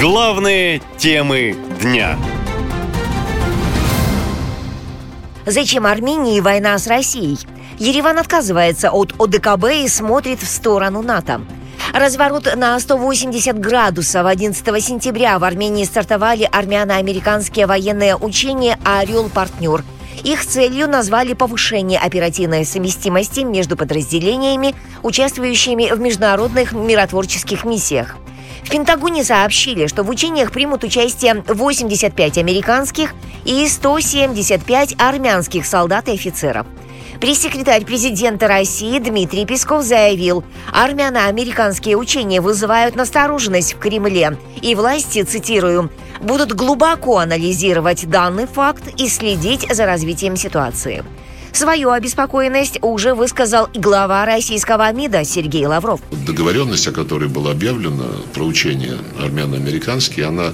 Главные темы дня. Зачем Армении война с Россией? Ереван отказывается от ОДКБ и смотрит в сторону НАТО. Разворот на 180 градусов 11 сентября в Армении стартовали армяно-американские военные учения «Орел-партнер». Их целью назвали повышение оперативной совместимости между подразделениями, участвующими в международных миротворческих миссиях. В Пентагоне сообщили, что в учениях примут участие 85 американских и 175 армянских солдат и офицеров. Пресс-секретарь президента России Дмитрий Песков заявил, армяно-американские учения вызывают настороженность в Кремле, и власти, цитирую, будут глубоко анализировать данный факт и следить за развитием ситуации. Свою обеспокоенность уже высказал и глава российского МИДа Сергей Лавров. Договоренность, о которой было объявлено про учения армяно-американские, она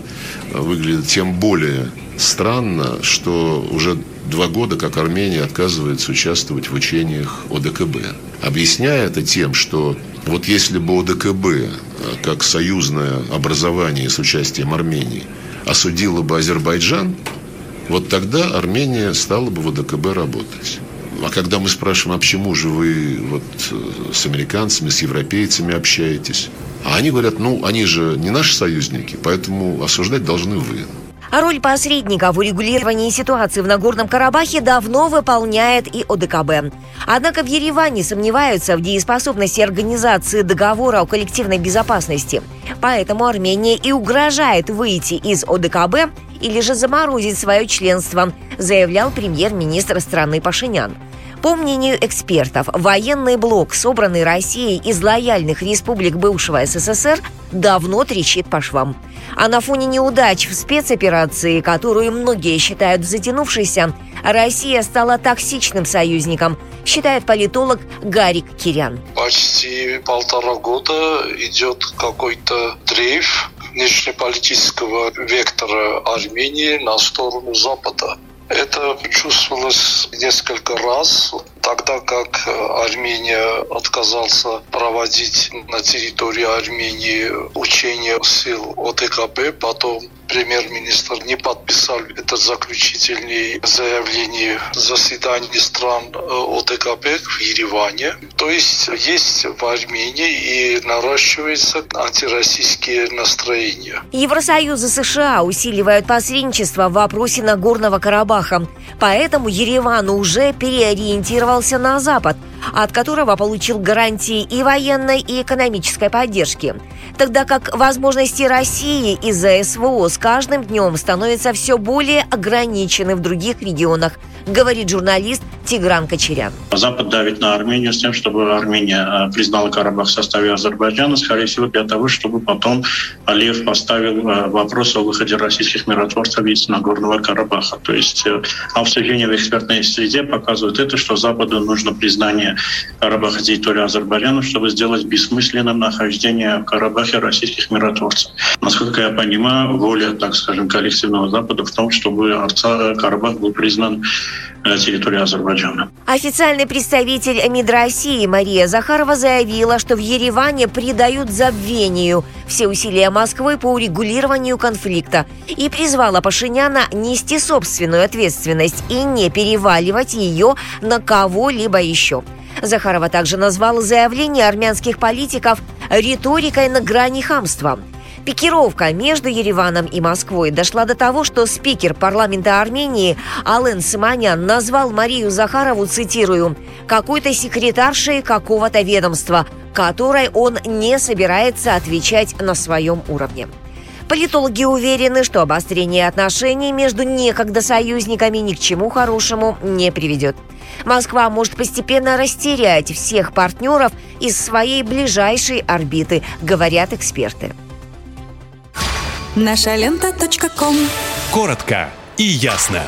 выглядит тем более странно, что уже два года, как Армения отказывается участвовать в учениях ОДКБ. Объясняя это тем, что вот если бы ОДКБ, как союзное образование с участием Армении, осудило бы Азербайджан, вот тогда Армения стала бы в ОДКБ работать. А когда мы спрашиваем, а почему же вы вот э, с американцами, с европейцами общаетесь? А они говорят, ну, они же не наши союзники, поэтому осуждать должны вы. А роль посредника в урегулировании ситуации в Нагорном Карабахе давно выполняет и ОДКБ. Однако в Ереване сомневаются в дееспособности организации договора о коллективной безопасности. Поэтому Армения и угрожает выйти из ОДКБ или же заморозить свое членство, заявлял премьер-министр страны Пашинян. По мнению экспертов, военный блок, собранный Россией из лояльных республик бывшего СССР, давно трещит по швам. А на фоне неудач в спецоперации, которую многие считают затянувшейся, Россия стала токсичным союзником, считает политолог Гарик Кирян. Почти полтора года идет какой-то дрейф внешнеполитического вектора Армении на сторону Запада. Это чувствовалось несколько раз, тогда как Армения отказался проводить на территории Армении учения сил ОДКБ, потом премьер-министр не подписал это заключительное заявление заседания стран э, ОДКБ в Ереване. То есть есть в Армении и наращивается антироссийские настроения. Евросоюз и США усиливают посредничество в вопросе Нагорного Карабаха. Поэтому Ереван уже переориентировался на Запад – от которого получил гарантии и военной, и экономической поддержки. Тогда как возможности России из-за СВО с каждым днем становятся все более ограничены в других регионах, говорит журналист Тигран Кочерян. Запад давит на Армению с тем, чтобы Армения э, признала Карабах в составе Азербайджана, скорее всего, для того, чтобы потом Алиев поставил э, вопрос о выходе российских миротворцев из Нагорного Карабаха. То есть э, обсуждение в экспертной среде показывает это, что Западу нужно признание Карабаха территории Азербайджана, чтобы сделать бессмысленным нахождение в Карабахе российских миротворцев. Насколько я понимаю, воля, так скажем, коллективного Запада в том, чтобы Карабах был признан территорией Азербайджана. Официальный представитель МИД России Мария Захарова заявила, что в Ереване придают забвению все усилия Москвы по урегулированию конфликта и призвала Пашиняна нести собственную ответственность и не переваливать ее на кого-либо еще. Захарова также назвала заявление армянских политиков риторикой на грани хамства – Пикировка между Ереваном и Москвой дошла до того, что спикер парламента Армении Ален Симонян назвал Марию Захарову, цитирую, «какой-то секретаршей какого-то ведомства, которой он не собирается отвечать на своем уровне». Политологи уверены, что обострение отношений между некогда союзниками ни к чему хорошему не приведет. Москва может постепенно растерять всех партнеров из своей ближайшей орбиты, говорят эксперты. Наша лента. Коротко и ясно.